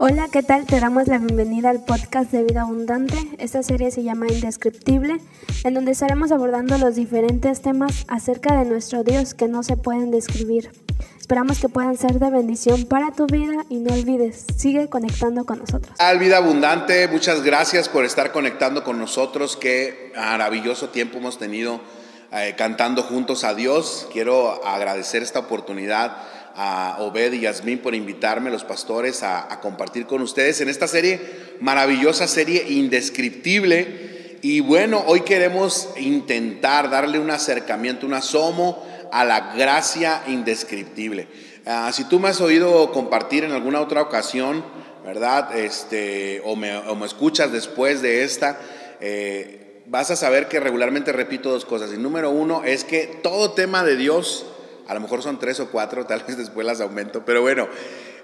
Hola, ¿qué tal? Te damos la bienvenida al podcast de Vida Abundante. Esta serie se llama Indescriptible, en donde estaremos abordando los diferentes temas acerca de nuestro Dios que no se pueden describir. Esperamos que puedan ser de bendición para tu vida y no olvides, sigue conectando con nosotros. Al Vida Abundante, muchas gracias por estar conectando con nosotros. Qué maravilloso tiempo hemos tenido eh, cantando juntos a Dios. Quiero agradecer esta oportunidad a Obed y Yasmín por invitarme, los pastores, a, compartir con ustedes en esta serie, maravillosa serie indescriptible. Y bueno, hoy queremos intentar darle un acercamiento, un asomo a la gracia indescriptible. Ah, si tú me has oído compartir en alguna otra ocasión, ¿verdad? Este, o, me, escuchas después de esta, eh, vas a saber que regularmente repito dos cosas. Y número uno es que todo tema de Dios, a lo mejor son tres o cuatro, tal vez después las aumento, pero bueno,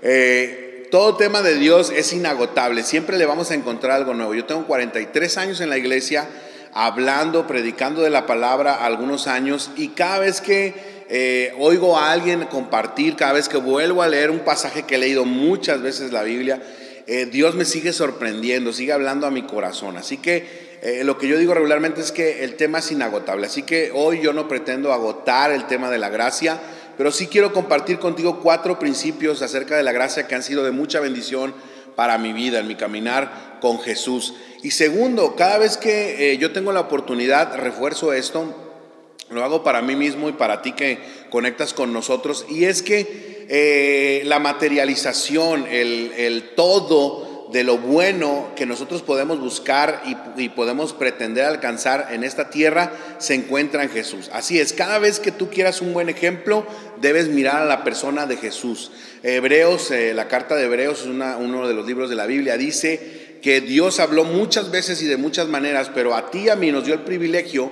eh, todo tema de Dios es inagotable, siempre le vamos a encontrar algo nuevo. Yo tengo 43 años en la iglesia, hablando, predicando de la palabra algunos años, y cada vez que eh, oigo a alguien compartir, cada vez que vuelvo a leer un pasaje que he leído muchas veces la Biblia, eh, Dios me sigue sorprendiendo, sigue hablando a mi corazón. Así que eh, lo que yo digo regularmente es que el tema es inagotable, así que hoy yo no pretendo agotar el tema de la gracia, pero sí quiero compartir contigo cuatro principios acerca de la gracia que han sido de mucha bendición para mi vida, en mi caminar con Jesús. Y segundo, cada vez que eh, yo tengo la oportunidad, refuerzo esto, lo hago para mí mismo y para ti que conectas con nosotros, y es que eh, la materialización, el, el todo, de lo bueno que nosotros podemos buscar y, podemos pretender alcanzar en esta tierra se encuentra en Jesús. Así es, cada vez que tú quieras un buen ejemplo, debes mirar a la persona de Jesús. Hebreos, eh, la carta de Hebreos es uno de los libros de la Biblia, dice que Dios habló muchas veces y de muchas maneras, pero a ti y a mí nos dio el privilegio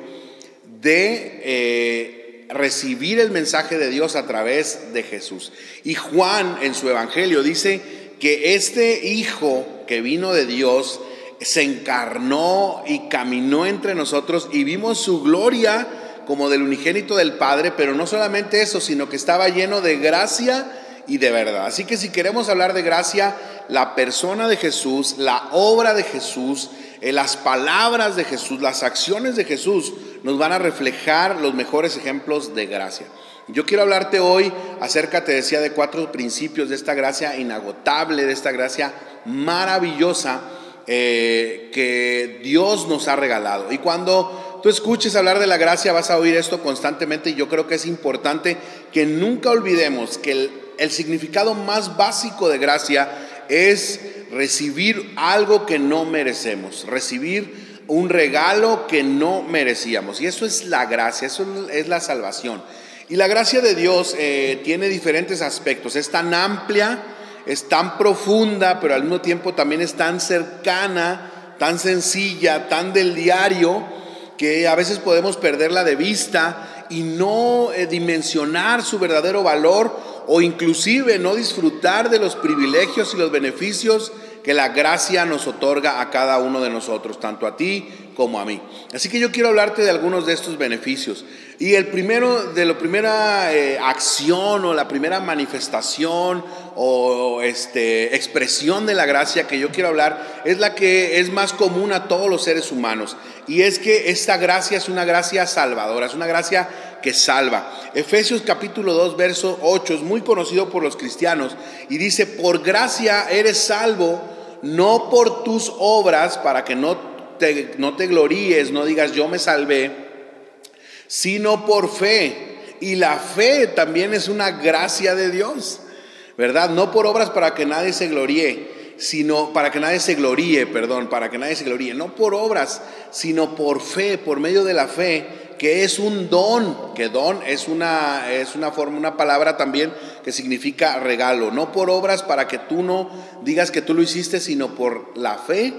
de... Eh, recibir el mensaje de Dios a través de Jesús. Y Juan en su evangelio dice que este Hijo que vino de Dios se encarnó y caminó entre nosotros y vimos su gloria como del unigénito del Padre, pero no solamente eso, sino que estaba lleno de gracia y de verdad. Así que si queremos hablar de gracia, la persona de Jesús, la obra de Jesús, eh, las palabras de Jesús, las acciones de Jesús nos van a reflejar los mejores ejemplos de gracia. Yo quiero hablarte hoy acerca, te decía, de cuatro principios de esta gracia inagotable, de esta gracia maravillosa eh, que Dios nos ha regalado. Y cuando tú escuches hablar de la gracia vas a oír esto constantemente y yo creo que es importante que nunca olvidemos que el, el significado más básico de gracia es recibir algo que no merecemos, recibir un regalo que no merecíamos. Y eso es la gracia, eso es la salvación. Y la gracia de Dios eh, tiene diferentes aspectos. Es tan amplia, es tan profunda, pero al mismo tiempo también es tan cercana, tan sencilla, tan del diario, que a veces podemos perderla de vista y no eh, dimensionar su verdadero valor o inclusive no disfrutar de los privilegios y los beneficios que la gracia nos otorga a cada uno de nosotros, tanto a ti como a mí. Así que yo quiero hablarte de algunos de estos beneficios. Y el primero, de la primera eh, acción o la primera manifestación o este, expresión de la gracia que yo quiero hablar es la que es más común a todos los seres humanos. Y es que esta gracia es una gracia salvadora, es una gracia que salva. Efesios capítulo 2, verso 8 es muy conocido por los cristianos y dice, por gracia eres salvo, no por tus obras, para que no no te gloríes, no digas yo me salvé, sino por fe. Y la fe también es una gracia de Dios, ¿verdad? No por obras para que nadie se gloríe, sino para que nadie se gloríe, perdón, para que nadie se gloríe, no por obras, sino por fe, por medio de la fe que es un don, que don es una, es una forma, una palabra también que significa regalo, no por obras para que tú no digas que tú lo hiciste, sino por la fe,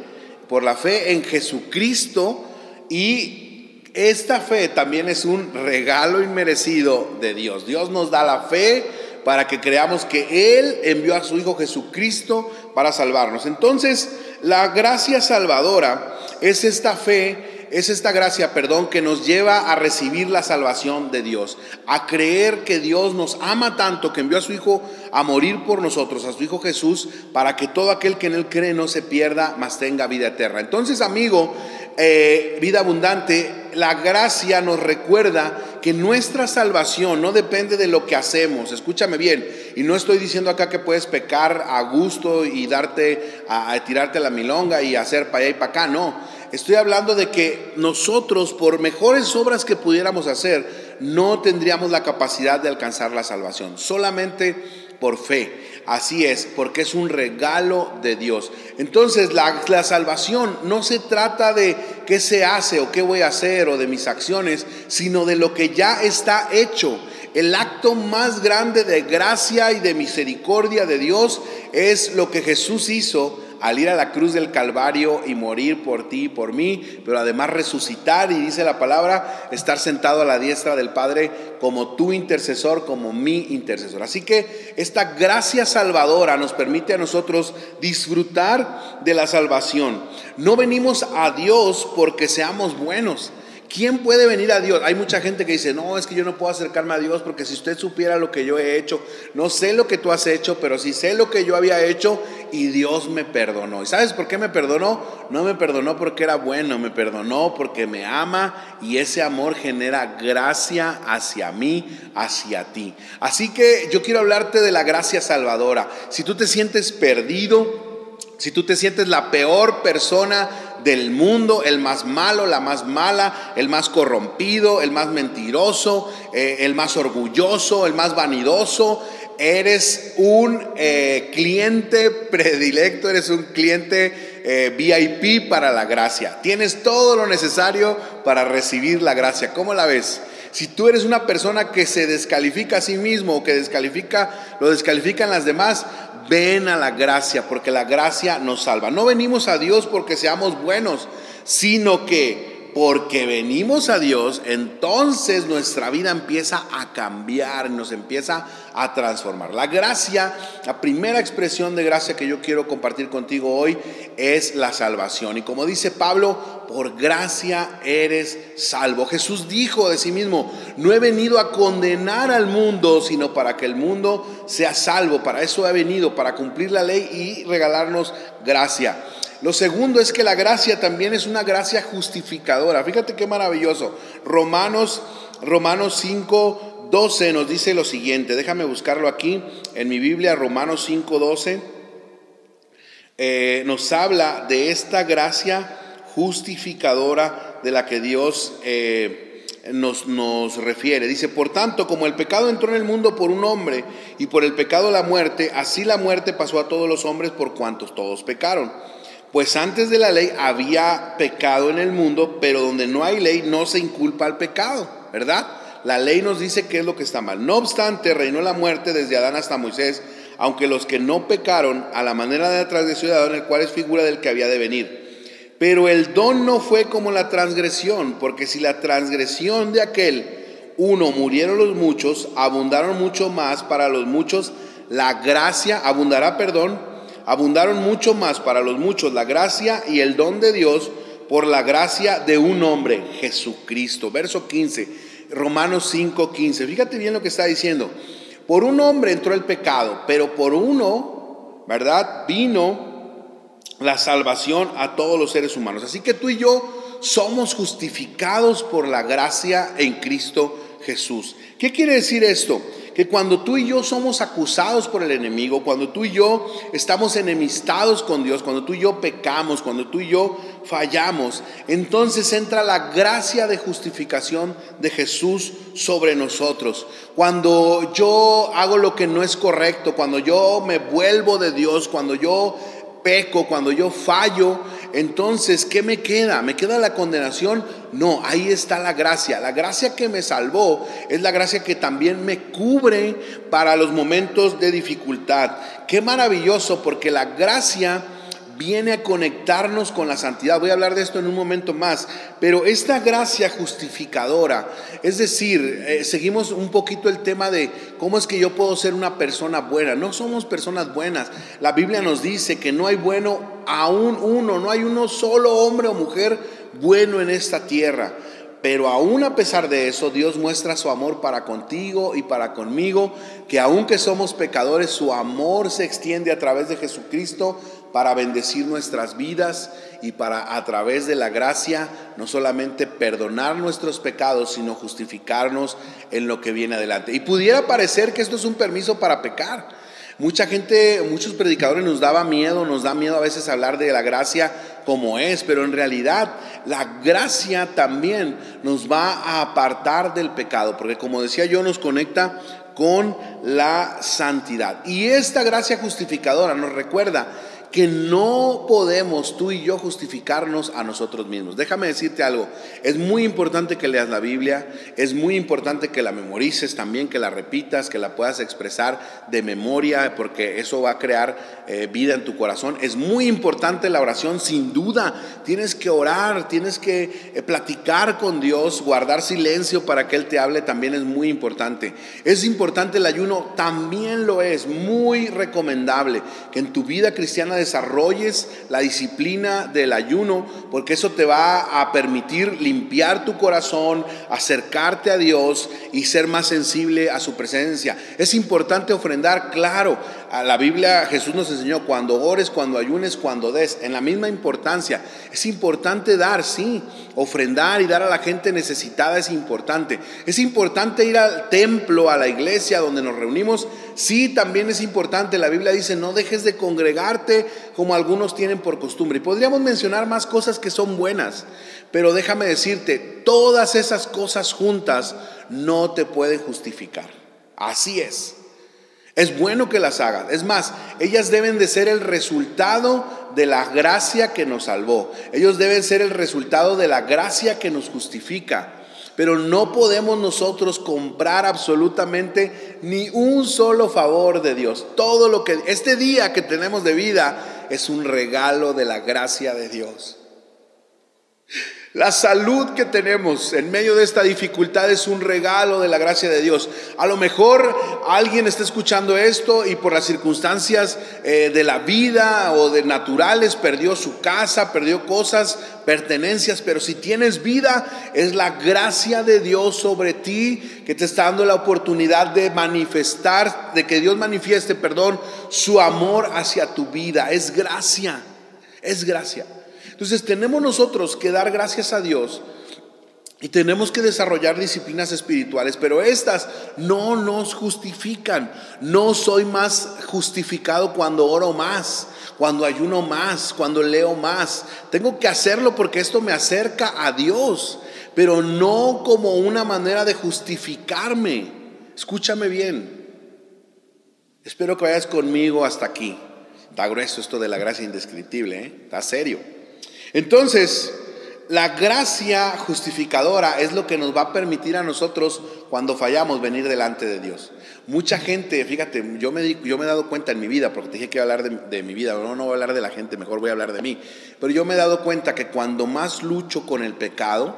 por la fe en Jesucristo y esta fe también es un regalo inmerecido de Dios. Dios nos da la fe para que creamos que Él envió a su Hijo Jesucristo para salvarnos. Entonces, la gracia salvadora es esta fe es esta gracia, perdón, que nos lleva a recibir la salvación de Dios, a creer que Dios nos ama tanto que envió a su Hijo a morir por nosotros, a su Hijo Jesús, para que todo aquel que en Él cree no se pierda, mas tenga vida eterna. Entonces, amigo, eh, vida abundante, la gracia nos recuerda que nuestra salvación no depende de lo que hacemos. Escúchame bien, y no estoy diciendo acá que puedes pecar a gusto y darte a, tirarte la milonga y hacer para allá y para acá, no. Estoy hablando de que nosotros, por mejores obras que pudiéramos hacer, no tendríamos la capacidad de alcanzar la salvación. Solamente por fe. Así es, porque es un regalo de Dios. Entonces la, salvación no se trata de qué se hace o qué voy a hacer o de mis acciones, sino de lo que ya está hecho. El acto más grande de gracia y de misericordia de Dios es lo que Jesús hizo al ir a la cruz del Calvario y morir por ti y por mí, pero además resucitar y dice la palabra, estar sentado a la diestra del Padre como tu intercesor, como mi intercesor. Así que esta gracia salvadora nos permite a nosotros disfrutar de la salvación. No venimos a Dios porque seamos buenos. ¿Quién puede venir a Dios? Hay mucha gente que dice, no, es que yo no puedo acercarme a Dios porque si usted supiera lo que yo he hecho, no sé lo que tú has hecho, pero sí sé lo que yo había hecho y Dios me perdonó. ¿Y sabes por qué me perdonó? No me perdonó porque era bueno, me perdonó porque me ama y ese amor genera gracia hacia mí, hacia ti. Así que yo quiero hablarte de la gracia salvadora. Si tú te sientes perdido, si tú te sientes la peor persona del mundo, el más malo, la más mala, el más corrompido, el más mentiroso, eh, el más orgulloso, el más vanidoso. Eres un eh, cliente predilecto, eres un cliente eh, VIP para la gracia. Tienes todo lo necesario para recibir la gracia. ¿Cómo la ves? Si tú eres una persona que se descalifica a sí mismo o que descalifica, lo descalifican las demás, ven a la gracia, porque la gracia nos salva. No venimos a Dios porque seamos buenos, sino que porque venimos a Dios, entonces nuestra vida empieza a cambiar, nos empieza a transformar. La gracia, la primera expresión de gracia que yo quiero compartir contigo hoy es la salvación. Y como dice Pablo, por gracia eres salvo. Jesús dijo de sí mismo, no he venido a condenar al mundo, sino para que el mundo sea salvo. Para eso he venido, para cumplir la ley y regalarnos gracia. Lo segundo es que la gracia también es una gracia justificadora. Fíjate qué maravilloso. Romanos, Romanos 5, 12 nos dice lo siguiente. Déjame buscarlo aquí en mi Biblia, Romanos 5, 12. Eh, nos habla de esta gracia justificadora de la que Dios eh, nos, nos refiere. Dice, por tanto, como el pecado entró en el mundo por un hombre y por el pecado la muerte, así la muerte pasó a todos los hombres por cuantos todos pecaron. Pues antes de la ley había pecado en el mundo, pero donde no hay ley no se inculpa al pecado, ¿verdad? La ley nos dice qué es lo que está mal. No obstante, reinó la muerte desde Adán hasta Moisés, aunque los que no pecaron a la manera de la transgresión de Adán, el cual es figura del que había de venir. Pero el don no fue como la transgresión, porque si la transgresión de aquel uno murieron los muchos, abundaron mucho más para los muchos, la gracia abundará, perdón, abundaron mucho más para los muchos la gracia y el don de Dios por la gracia de un hombre, Jesucristo. Verso 15, Romanos 5, 15. Fíjate bien lo que está diciendo. Por un hombre entró el pecado, pero por uno, ¿verdad? Vino la salvación a todos los seres humanos. Así que tú y yo somos justificados por la gracia en Cristo Jesús. ¿Qué quiere decir esto? Que cuando tú y yo somos acusados por el enemigo, cuando tú y yo estamos enemistados con Dios, cuando tú y yo pecamos, cuando tú y yo fallamos, entonces entra la gracia de justificación de Jesús sobre nosotros. Cuando yo hago lo que no es correcto, cuando yo me vuelvo de Dios, cuando yo peco, cuando yo fallo, entonces, ¿qué me queda? ¿Me queda la condenación? No, ahí está la gracia. La gracia que me salvó es la gracia que también me cubre para los momentos de dificultad. Qué maravilloso, porque la gracia viene a conectarnos con la santidad. Voy a hablar de esto en un momento más, pero esta gracia justificadora, es decir, eh, seguimos un poquito el tema de cómo es que yo puedo ser una persona buena. No somos personas buenas. La Biblia nos dice que no hay bueno aún uno, no hay uno solo hombre o mujer bueno en esta tierra. Pero aún a pesar de eso, Dios muestra su amor para contigo y para conmigo, que aunque somos pecadores, su amor se extiende a través de Jesucristo para bendecir nuestras vidas y para a través de la gracia no solamente perdonar nuestros pecados, sino justificarnos en lo que viene adelante. Y pudiera parecer que esto es un permiso para pecar. Mucha gente, muchos predicadores nos daba miedo, nos da miedo a veces hablar de la gracia como es, pero en realidad la gracia también nos va a apartar del pecado, porque como decía yo, nos conecta con la santidad. Y esta gracia justificadora nos recuerda que no podemos tú y yo justificarnos a nosotros mismos. Déjame decirte algo, es muy importante que leas la Biblia, es muy importante que la memorices también, que la repitas, que la puedas expresar de memoria, porque eso va a crear eh, vida en tu corazón. Es muy importante la oración, sin duda. Tienes que orar, tienes que eh, platicar con Dios, guardar silencio para que Él te hable, también es muy importante. Es importante el ayuno, también lo es, muy recomendable que en tu vida cristiana desarrolles la disciplina del ayuno, porque eso te va a permitir limpiar tu corazón, acercarte a Dios y ser más sensible a su presencia. Es importante ofrendar, claro, a la Biblia Jesús nos enseñó cuando ores, cuando ayunes, cuando des, en la misma importancia. Es importante dar, sí, ofrendar y dar a la gente necesitada es importante. Es importante ir al templo, a la iglesia donde nos reunimos, sí, también es importante. La Biblia dice, no dejes de congregarte como algunos tienen por costumbre. Y podríamos mencionar más cosas que son buenas, pero déjame decirte, todas esas cosas juntas no te pueden justificar. Así es. Es bueno que las hagas. Es más, ellas deben de ser el resultado de la gracia que nos salvó. Ellos deben ser el resultado de la gracia que nos justifica. Pero no podemos nosotros comprar absolutamente ni un solo favor de Dios. Todo lo que este día que tenemos de vida es un regalo de la gracia de Dios. La salud que tenemos en medio de esta dificultad es un regalo de la gracia de Dios. A lo mejor alguien está escuchando esto y por las circunstancias eh, de la vida o de naturales perdió su casa, perdió cosas, pertenencias, pero si tienes vida es la gracia de Dios sobre ti que te está dando la oportunidad de manifestar, de que Dios manifieste, perdón, su amor hacia tu vida. Es gracia, es gracia. Entonces tenemos nosotros que dar gracias a Dios y tenemos que desarrollar disciplinas espirituales, pero estas no nos justifican. No soy más justificado cuando oro más, cuando ayuno más, cuando leo más. Tengo que hacerlo porque esto me acerca a Dios, pero no como una manera de justificarme. Escúchame bien. Espero que vayas conmigo hasta aquí. Está grueso esto de la gracia indescriptible, ¿eh? está serio. Entonces, la gracia justificadora es lo que nos va a permitir a nosotros, cuando fallamos, venir delante de Dios. Mucha gente, fíjate, yo me, yo me he dado cuenta en mi vida, porque te dije que iba a hablar de, mi vida, no, no voy a hablar de la gente, mejor voy a hablar de mí. Pero yo me he dado cuenta que cuando más lucho con el pecado,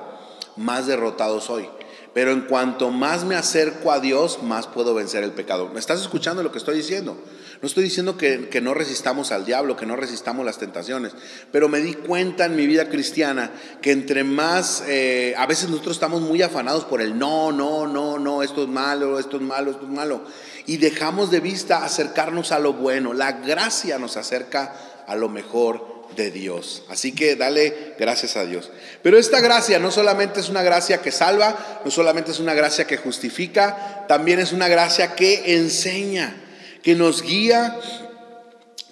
más derrotado soy. Pero en cuanto más me acerco a Dios, más puedo vencer el pecado. ¿Me estás escuchando lo que estoy diciendo? No estoy diciendo que, no resistamos al diablo, que no resistamos las tentaciones, pero me di cuenta en mi vida cristiana que entre más, eh, a veces nosotros estamos muy afanados por el no, no, no, no, esto es malo, esto es malo, esto es malo, y dejamos de vista acercarnos a lo bueno. La gracia nos acerca a lo mejor de Dios. Así que dale gracias a Dios. Pero esta gracia no solamente es una gracia que salva, no solamente es una gracia que justifica, también es una gracia que enseña que nos guía,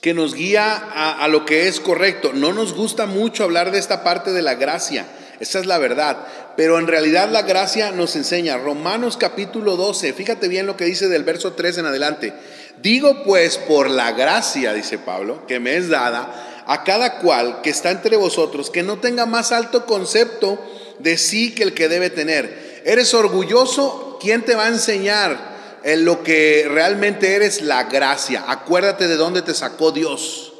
que nos guía a, lo que es correcto. No nos gusta mucho hablar de esta parte de la gracia, esa es la verdad, pero en realidad la gracia nos enseña. Romanos capítulo 12, fíjate bien lo que dice del verso 3 en adelante. Digo pues por la gracia, dice Pablo, que me es dada a cada cual que está entre vosotros, que no tenga más alto concepto de sí que el que debe tener. ¿Eres orgulloso? ¿Quién te va a enseñar? En lo que realmente eres la gracia. Acuérdate de dónde te sacó Dios.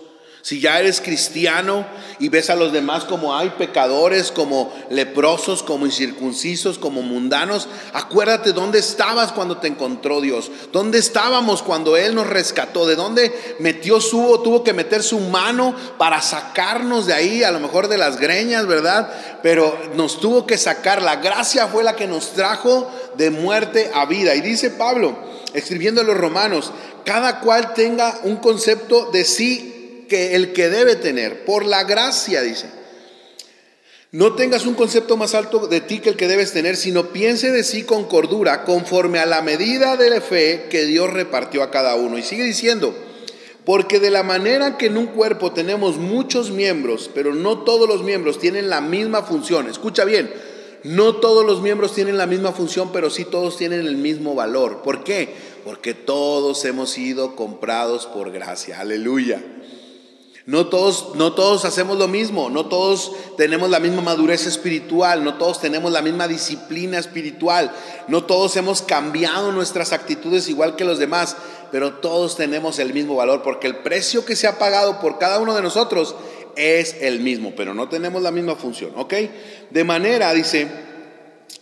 Si ya eres cristiano y ves a los demás como hay pecadores, como leprosos, como incircuncisos, como mundanos, acuérdate dónde estabas cuando te encontró Dios, dónde estábamos cuando Él nos rescató, de dónde metió su, tuvo que meter su mano para sacarnos de ahí, a lo mejor de las greñas, ¿verdad? Pero nos tuvo que sacar, la gracia fue la que nos trajo de muerte a vida. Y dice Pablo, escribiendo a los romanos, cada cual tenga un concepto de sí que el que debe tener, por la gracia, dice. No tengas un concepto más alto de ti que el que debes tener, sino piense de sí con cordura, conforme a la medida de la fe que Dios repartió a cada uno. Y sigue diciendo, porque de la manera que en un cuerpo tenemos muchos miembros, pero no todos los miembros tienen la misma función. Escucha bien, no todos los miembros tienen la misma función, pero sí todos tienen el mismo valor. ¿Por qué? Porque todos hemos sido comprados por gracia. Aleluya. No todos, no todos hacemos lo mismo, no todos tenemos la misma madurez espiritual, no todos tenemos la misma disciplina espiritual, no todos hemos cambiado nuestras actitudes igual que los demás, pero todos tenemos el mismo valor porque el precio que se ha pagado por cada uno de nosotros es el mismo, pero no tenemos la misma función, ¿ok? De manera, dice,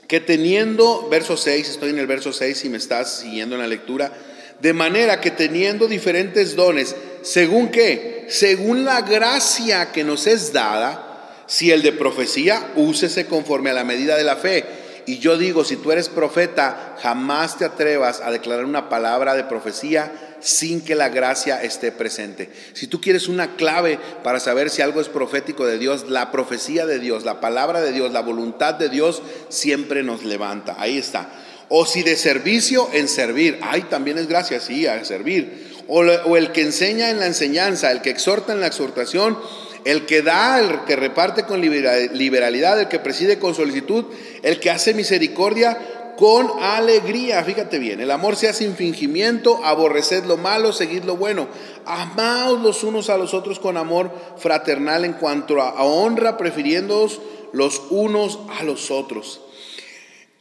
que teniendo, verso 6, estoy en el verso 6 si me estás siguiendo en la lectura, de manera que teniendo diferentes dones, según qué? Según la gracia que nos es dada, si el de profecía, úsese conforme a la medida de la fe. Y yo digo, si tú eres profeta, jamás te atrevas a declarar una palabra de profecía sin que la gracia esté presente. Si tú quieres una clave para saber si algo es profético de Dios, la profecía de Dios, la palabra de Dios, la voluntad de Dios siempre nos levanta. Ahí está. O si de servicio en servir, ay, también es gracia, sí, a servir o, el que enseña en la enseñanza, el que exhorta en la exhortación, el que da, el que reparte con liberalidad, el que preside con solicitud, el que hace misericordia con alegría. Fíjate bien, el amor sea sin fingimiento, aborreced lo malo, seguid lo bueno. Amaos los unos a los otros con amor fraternal en cuanto a honra, prefiriéndoos los unos a los otros.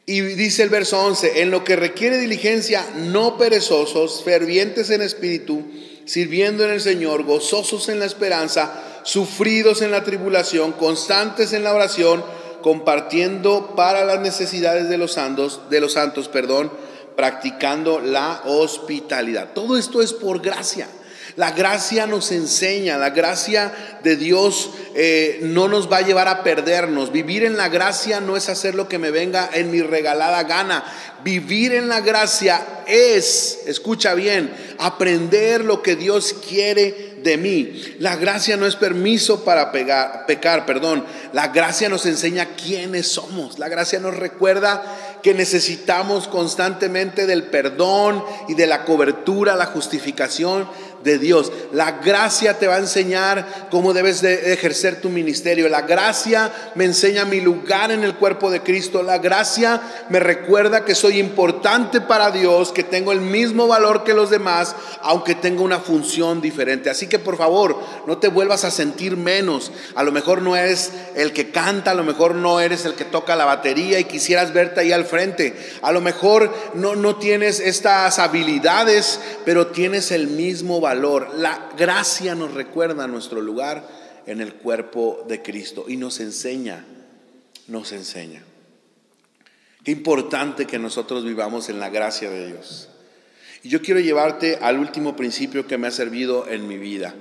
Y dice el verso 11, en lo que requiere diligencia, no perezosos, fervientes en espíritu, sirviendo en el Señor, gozosos en la esperanza, sufridos en la tribulación, constantes en la oración, compartiendo para las necesidades de los santos, de los santos, perdón, practicando la hospitalidad. Todo esto es por gracia. La gracia nos enseña, la gracia de Dios eh, no nos va a llevar a perdernos. Vivir en la gracia no es hacer lo que me venga en mi regalada gana. Vivir en la gracia es, escucha bien, aprender lo que Dios quiere de mí. La gracia no es permiso para pecar, perdón. La gracia nos enseña quiénes somos. La gracia nos recuerda que necesitamos constantemente del perdón y de la cobertura, la justificación de Dios. La gracia te va a enseñar cómo debes de ejercer tu ministerio. La gracia me enseña mi lugar en el cuerpo de Cristo. La gracia me recuerda que soy importante para Dios, que tengo el mismo valor que los demás, aunque tenga una función diferente. Así que por favor, no te vuelvas a sentir menos. A lo mejor no eres el que canta, a lo mejor no eres el que toca la batería y quisieras verte ahí al frente. A lo mejor no, no tienes estas habilidades, pero tienes el mismo valor la gracia nos recuerda nuestro lugar en el cuerpo de Cristo y nos enseña, nos enseña. Qué importante que nosotros vivamos en la gracia de Dios. Y yo quiero llevarte al último principio que me ha servido en mi vida.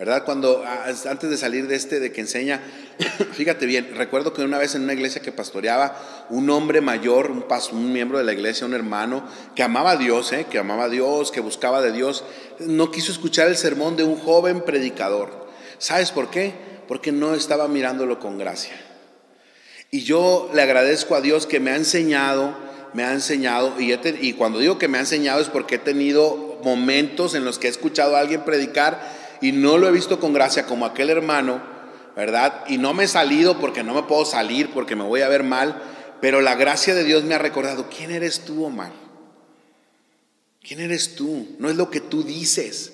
¿Verdad? Cuando ah, antes de salir de este, de que enseña, fíjate bien, recuerdo que una vez en una iglesia que pastoreaba, un hombre mayor, un, un miembro de la iglesia, un hermano, que amaba a Dios, ¿eh? que amaba a Dios, que buscaba de Dios, no quiso escuchar el sermón de un joven predicador. ¿Sabes por qué? Porque no estaba mirándolo con gracia. Y yo le agradezco a Dios que me ha enseñado, me ha enseñado, y, y cuando digo que me ha enseñado es porque he tenido momentos en los que he escuchado a alguien predicar y no lo he visto con gracia como aquel hermano, ¿verdad? Y no me he salido porque no me puedo salir, porque me voy a ver mal, pero la gracia de Dios me ha recordado, ¿quién eres tú, Omar? ¿Quién eres tú? No es lo que tú dices,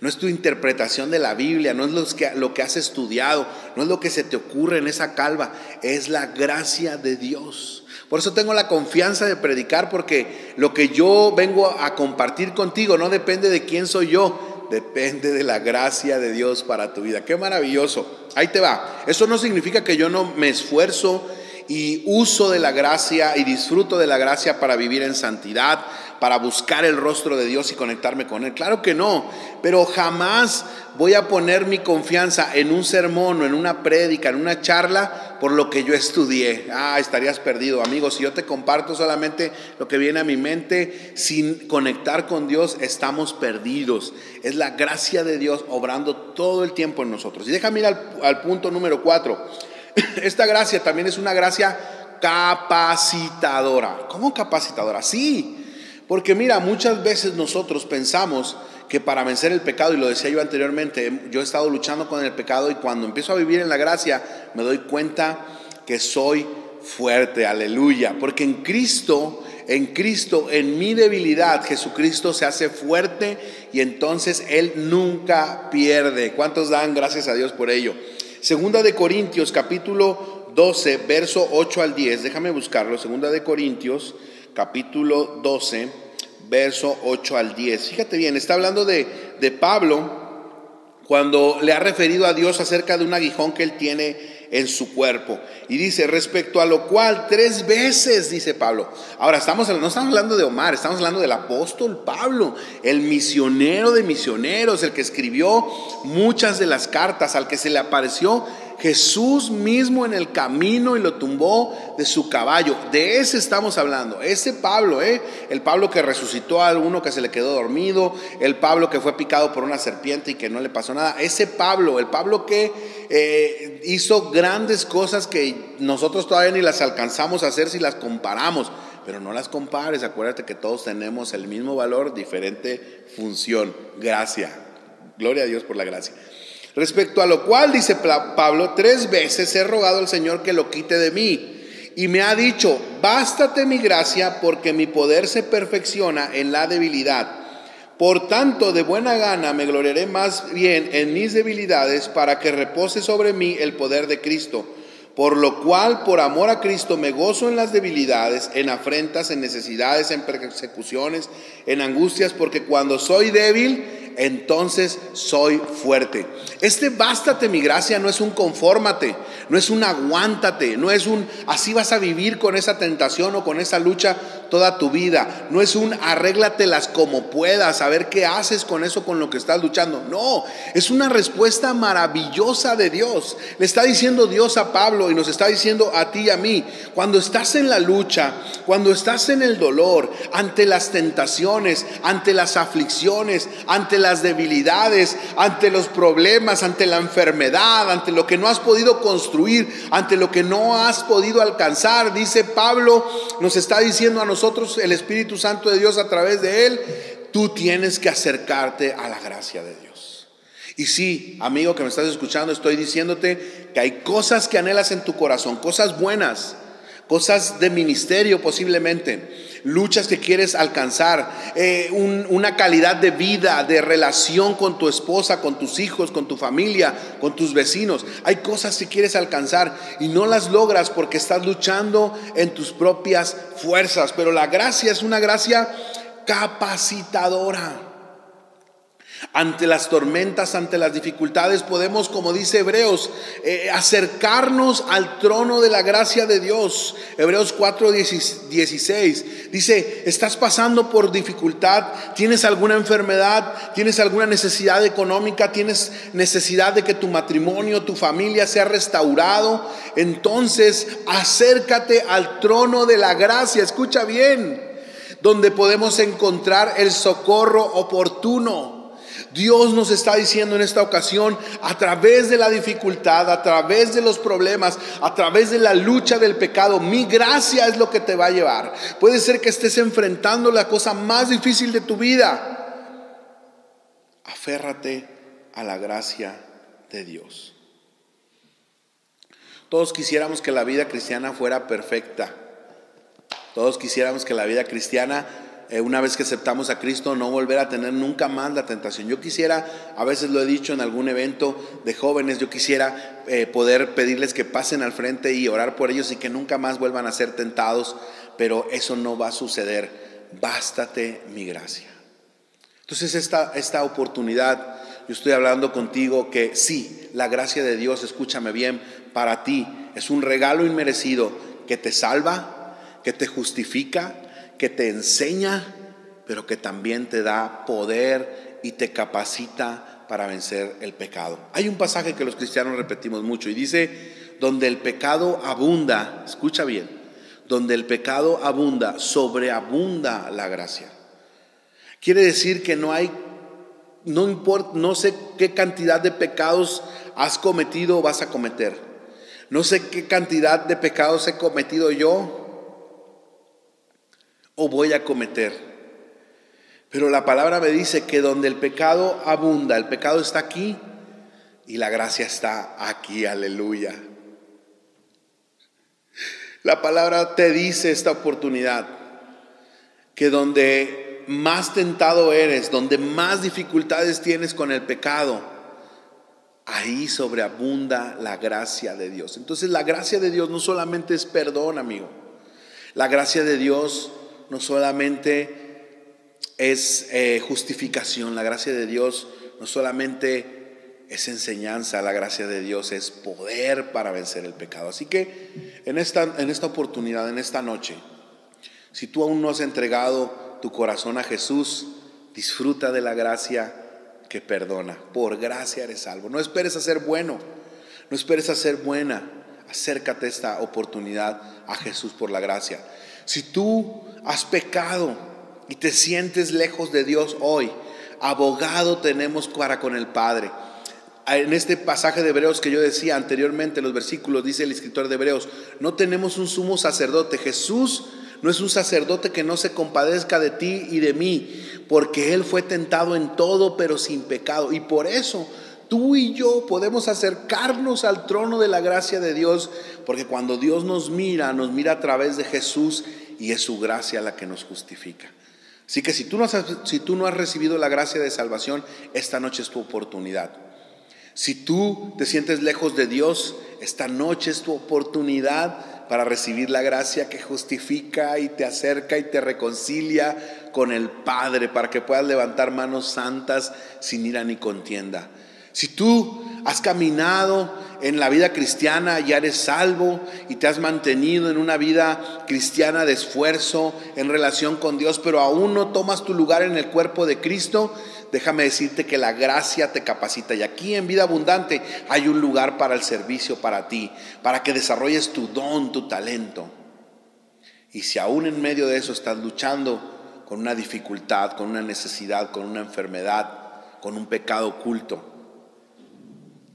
no es tu interpretación de la Biblia, no es lo que, lo que has estudiado, no es lo que se te ocurre en esa calva, es la gracia de Dios. Por eso tengo la confianza de predicar, porque lo que yo vengo a compartir contigo no depende de quién soy yo, depende de la gracia de Dios para tu vida. Qué maravilloso. Ahí te va. Eso no significa que yo no me esfuerzo y uso de la gracia y disfruto de la gracia para vivir en santidad, para buscar el rostro de Dios y conectarme con Él. Claro que no, pero jamás voy a poner mi confianza en un sermón o en una prédica, en una charla, por lo que yo estudié. Ah, estarías perdido, amigos. Si yo te comparto solamente lo que viene a mi mente sin conectar con Dios, estamos perdidos. Es la gracia de Dios obrando todo el tiempo en nosotros. Y déjame ir al, al punto número cuatro. Esta gracia también es una gracia capacitadora. ¿Cómo capacitadora? Sí, porque mira, muchas veces nosotros pensamos que para vencer el pecado, y lo decía yo anteriormente, yo he estado luchando con el pecado y cuando empiezo a vivir en la gracia me doy cuenta que soy fuerte, aleluya, porque en Cristo, en Cristo, en mi debilidad, Jesucristo se hace fuerte y entonces Él nunca pierde. ¿Cuántos dan gracias a Dios por ello? Segunda de Corintios capítulo 12, verso 8 al 10. Déjame buscarlo. Segunda de Corintios capítulo 12, verso 8 al 10. Fíjate bien, está hablando de, de Pablo cuando le ha referido a Dios acerca de un aguijón que él tiene en su cuerpo. Y dice, respecto a lo cual tres veces, dice Pablo. Ahora, estamos, no estamos hablando de Omar, estamos hablando del apóstol Pablo, el misionero de misioneros, el que escribió muchas de las cartas, al que se le apareció Jesús mismo en el camino y lo tumbó de su caballo. De ese estamos hablando. Ese Pablo, ¿eh? el Pablo que resucitó a alguno que se le quedó dormido, el Pablo que fue picado por una serpiente y que no le pasó nada. Ese Pablo, el Pablo que eh, hizo grandes cosas que nosotros todavía ni las alcanzamos a hacer si las comparamos. Pero no las compares, acuérdate que todos tenemos el mismo valor, diferente función. Gracia. Gloria a Dios por la gracia. Respecto a lo cual, dice Pablo, tres veces he rogado al Señor que lo quite de mí. Y me ha dicho, bástate mi gracia porque mi poder se perfecciona en la debilidad. Por tanto, de buena gana me gloriaré más bien en mis debilidades para que repose sobre mí el poder de Cristo. Por lo cual, por amor a Cristo, me gozo en las debilidades, en afrentas, en necesidades, en persecuciones, en angustias, porque cuando soy débil, entonces soy fuerte. Este bástate mi gracia no es un confórmate, no es un aguántate, no es un así vas a vivir con esa tentación o con esa lucha toda tu vida, no es un arréglatelas como puedas, a ver qué haces con eso con lo que estás luchando. No, es una respuesta maravillosa de Dios. Le está diciendo Dios a Pablo y nos está diciendo a ti y a mí, cuando estás en la lucha, cuando estás en el dolor, ante las tentaciones, ante las aflicciones, ante las debilidades, ante los problemas, ante la enfermedad, ante lo que no has podido construir, ante lo que no has podido alcanzar. Dice Pablo, nos está diciendo a nosotros el Espíritu Santo de Dios a través de él, tú tienes que acercarte a la gracia de Dios. Y sí, amigo que me estás escuchando, estoy diciéndote que hay cosas que anhelas en tu corazón, cosas buenas, cosas de ministerio posiblemente luchas que quieres alcanzar, eh, una calidad de vida, de relación con tu esposa, con tus hijos, con tu familia, con tus vecinos. Hay cosas que quieres alcanzar y no las logras porque estás luchando en tus propias fuerzas. Pero la gracia es una gracia capacitadora. Ante las tormentas, ante las dificultades, podemos, como dice Hebreos, eh, acercarnos al trono de la gracia de Dios. Hebreos 4, 16 dice, estás pasando por dificultad, tienes alguna enfermedad, tienes alguna necesidad económica, tienes necesidad de que tu matrimonio, tu familia sea restaurado. Entonces, acércate al trono de la gracia, escucha bien, donde podemos encontrar el socorro oportuno. Dios nos está diciendo en esta ocasión, a través de la dificultad, a través de los problemas, a través de la lucha del pecado, mi gracia es lo que te va a llevar. Puede ser que estés enfrentando la cosa más difícil de tu vida. Aférrate a la gracia de Dios. Todos quisiéramos que la vida cristiana fuera perfecta. Todos quisiéramos que la vida cristiana eh, una vez que aceptamos a Cristo, no volver a tener nunca más la tentación. Yo quisiera, a veces lo he dicho en algún evento de jóvenes, yo quisiera eh, poder pedirles que pasen al frente y orar por ellos y que nunca más vuelvan a ser tentados, pero eso no va a suceder. Bástate mi gracia. Entonces esta, esta oportunidad, yo estoy hablando contigo que sí, la gracia de Dios, escúchame bien, para ti es un regalo inmerecido que te salva, que te justifica, que te enseña, pero que también te da poder y te capacita para vencer el pecado. Hay un pasaje que los cristianos repetimos mucho y dice, donde el pecado abunda, escucha bien, donde el pecado abunda, sobreabunda la gracia. Quiere decir que no hay, no importa, no sé qué cantidad de pecados has cometido o vas a cometer. No sé qué cantidad de pecados he cometido yo o voy a cometer. Pero la palabra me dice que donde el pecado abunda, el pecado está aquí y la gracia está aquí, aleluya. La palabra te dice esta oportunidad, que donde más tentado eres, donde más dificultades tienes con el pecado, ahí sobreabunda la gracia de Dios. Entonces la gracia de Dios no solamente es perdón, amigo. La gracia de Dios no solamente es eh, justificación, la gracia de Dios no solamente es enseñanza, la gracia de Dios es poder para vencer el pecado. Así que en esta, en esta oportunidad, en esta noche, si tú aún no has entregado tu corazón a Jesús, disfruta de la gracia que perdona. Por gracia eres salvo. No esperes a ser bueno, no esperes a ser buena. Acércate esta oportunidad a Jesús por la gracia. Si tú has pecado y te sientes lejos de Dios hoy, abogado tenemos para con el Padre. En este pasaje de Hebreos que yo decía anteriormente, en los versículos, dice el escritor de Hebreos, no tenemos un sumo sacerdote. Jesús no es un sacerdote que no se compadezca de ti y de mí, porque Él fue tentado en todo, pero sin pecado. Y por eso tú y yo podemos acercarnos al trono de la gracia de Dios, porque cuando Dios nos mira, nos mira a través de Jesús y es su gracia la que nos justifica. Así que si tú no has, si tú no has recibido la gracia de salvación, esta noche es tu oportunidad. Si tú te sientes lejos de Dios, esta noche es tu oportunidad para recibir la gracia que justifica y te acerca y te reconcilia con el Padre, para que puedas levantar manos santas sin ira ni contienda. Si tú has caminado en la vida cristiana, ya eres salvo y te has mantenido en una vida cristiana de esfuerzo en relación con Dios, pero aún no tomas tu lugar en el cuerpo de Cristo, déjame decirte que la gracia te capacita. Y aquí en vida abundante hay un lugar para el servicio para ti, para que desarrolles tu don, tu talento. Y si aún en medio de eso estás luchando con una dificultad, con una necesidad, con una enfermedad, con un pecado oculto,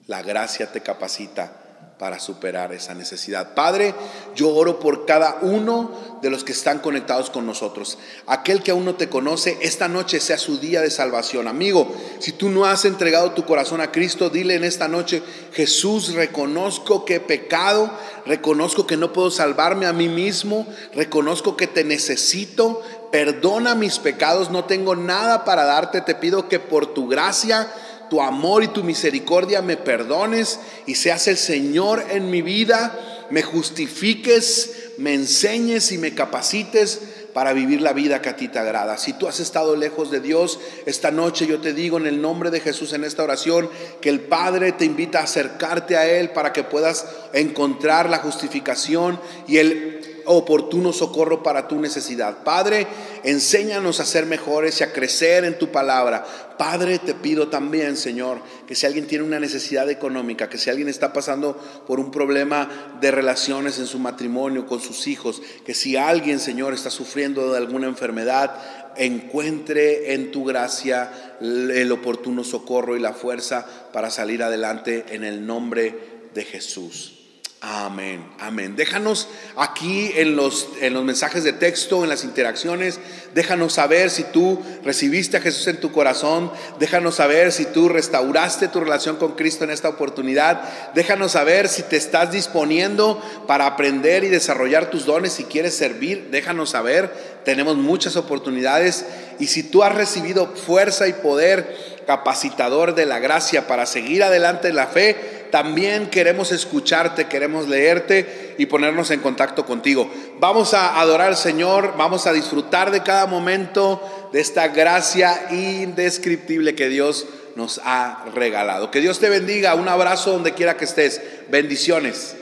la gracia te capacita para superar esa necesidad. Padre, yo oro por cada uno de los que están conectados con nosotros. Aquel que aún no te conoce, esta noche sea su día de salvación. Amigo, si tú no has entregado tu corazón a Cristo, dile en esta noche, Jesús, reconozco que he pecado, reconozco que no puedo salvarme a mí mismo, reconozco que te necesito, perdona mis pecados, no tengo nada para darte, te pido que por tu gracia tu amor y tu misericordia me perdones y seas el Señor en mi vida, me justifiques, me enseñes y me capacites para vivir la vida que a ti te agrada. Si tú has estado lejos de Dios, esta noche yo te digo en el nombre de Jesús en esta oración que el Padre te invita a acercarte a Él para que puedas encontrar la justificación y el oportuno socorro para tu necesidad. Padre, enséñanos a ser mejores y a crecer en tu palabra. Padre, te pido también, Señor, que si alguien tiene una necesidad económica, que si alguien está pasando por un problema de relaciones en su matrimonio con sus hijos, que si alguien, Señor, está sufriendo de alguna enfermedad, encuentre en tu gracia el oportuno socorro y la fuerza para salir adelante en el nombre de Jesús. Amén, amén. Déjanos aquí en los, en los mensajes de texto, en las interacciones, déjanos saber si tú recibiste a Jesús en tu corazón, déjanos saber si tú restauraste tu relación con Cristo en esta oportunidad, déjanos saber si te estás disponiendo para aprender y desarrollar tus dones, si quieres servir, déjanos saber, tenemos muchas oportunidades y si tú has recibido fuerza y poder capacitador de la gracia para seguir adelante en la fe, también queremos escucharte, queremos leerte y ponernos en contacto contigo. Vamos a adorar al Señor, vamos a disfrutar de cada momento de esta gracia indescriptible que Dios nos ha regalado. Que Dios te bendiga, un abrazo donde quiera que estés. Bendiciones.